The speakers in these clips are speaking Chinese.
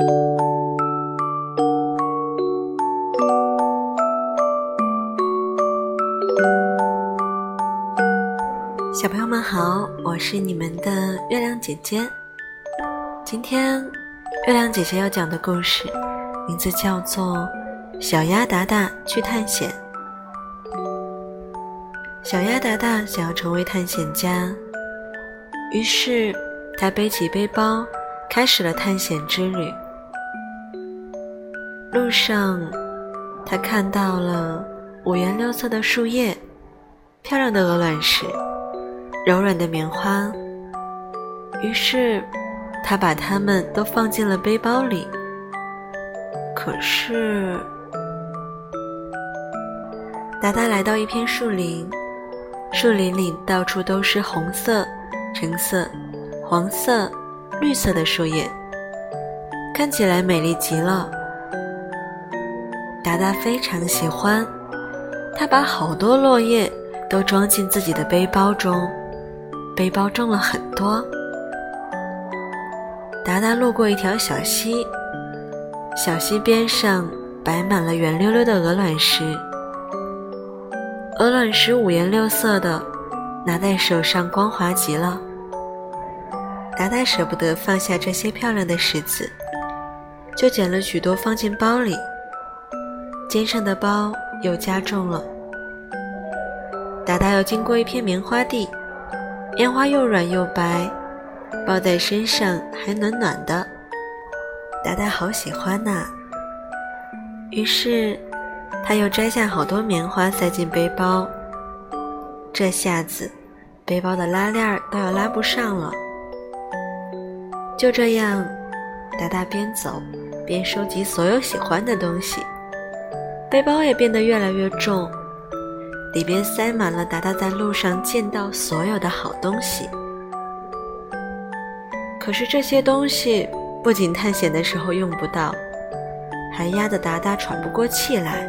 小朋友们好，我是你们的月亮姐姐。今天月亮姐姐要讲的故事名字叫做《小鸭达达去探险》。小鸭达达想要成为探险家，于是他背起背包，开始了探险之旅。路上，他看到了五颜六色的树叶、漂亮的鹅卵石。柔软的棉花，于是他把它们都放进了背包里。可是，达达来到一片树林，树林里到处都是红色、橙色、黄色、绿色的树叶，看起来美丽极了。达达非常喜欢，他把好多落叶都装进自己的背包中。背包重了很多。达达路过一条小溪，小溪边上摆满了圆溜溜的鹅卵石，鹅卵石五颜六色的，拿在手上光滑极了。达达舍不得放下这些漂亮的石子，就捡了许多放进包里，肩上的包又加重了。达达要经过一片棉花地。棉花又软又白，抱在身上还暖暖的，达达好喜欢呐。于是，他又摘下好多棉花塞进背包。这下子，背包的拉链都要拉不上了。就这样，达达边走边收集所有喜欢的东西，背包也变得越来越重。里边塞满了达达在路上见到所有的好东西，可是这些东西不仅探险的时候用不到，还压得达达喘不过气来。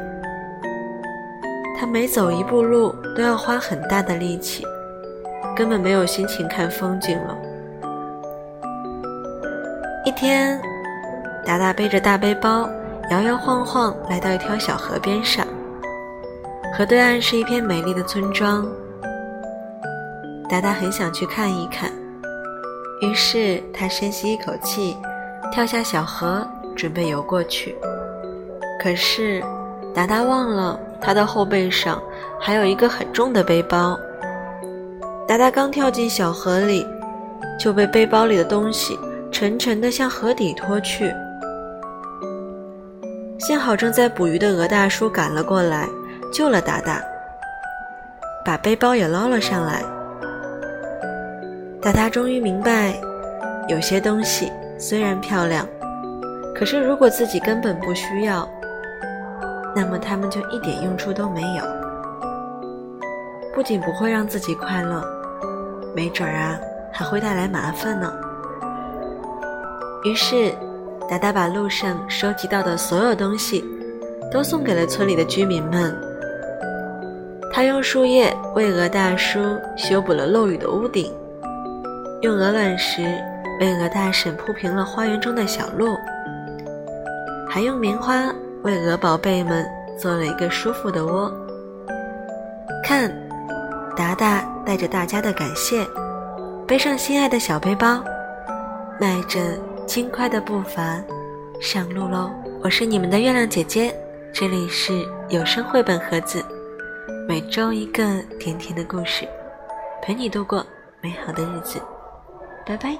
他每走一步路都要花很大的力气，根本没有心情看风景了。一天，达达背着大背包，摇摇晃晃来到一条小河边上。河对岸是一片美丽的村庄，达达很想去看一看，于是他深吸一口气，跳下小河，准备游过去。可是，达达忘了他的后背上还有一个很重的背包。达达刚跳进小河里，就被背包里的东西沉沉地向河底拖去。幸好正在捕鱼的鹅大叔赶了过来。救了达达，把背包也捞了上来。达达终于明白，有些东西虽然漂亮，可是如果自己根本不需要，那么它们就一点用处都没有。不仅不会让自己快乐，没准儿啊，还会带来麻烦呢。于是，达达把路上收集到的所有东西，都送给了村里的居民们。他用树叶为鹅大叔修补了漏雨的屋顶，用鹅卵石为鹅大婶铺平了花园中的小路，还用棉花为鹅宝贝们做了一个舒服的窝。看，达达带着大家的感谢，背上心爱的小背包，迈着轻快的步伐上路喽！我是你们的月亮姐姐，这里是有声绘本盒子。每周一个甜甜的故事，陪你度过美好的日子。拜拜。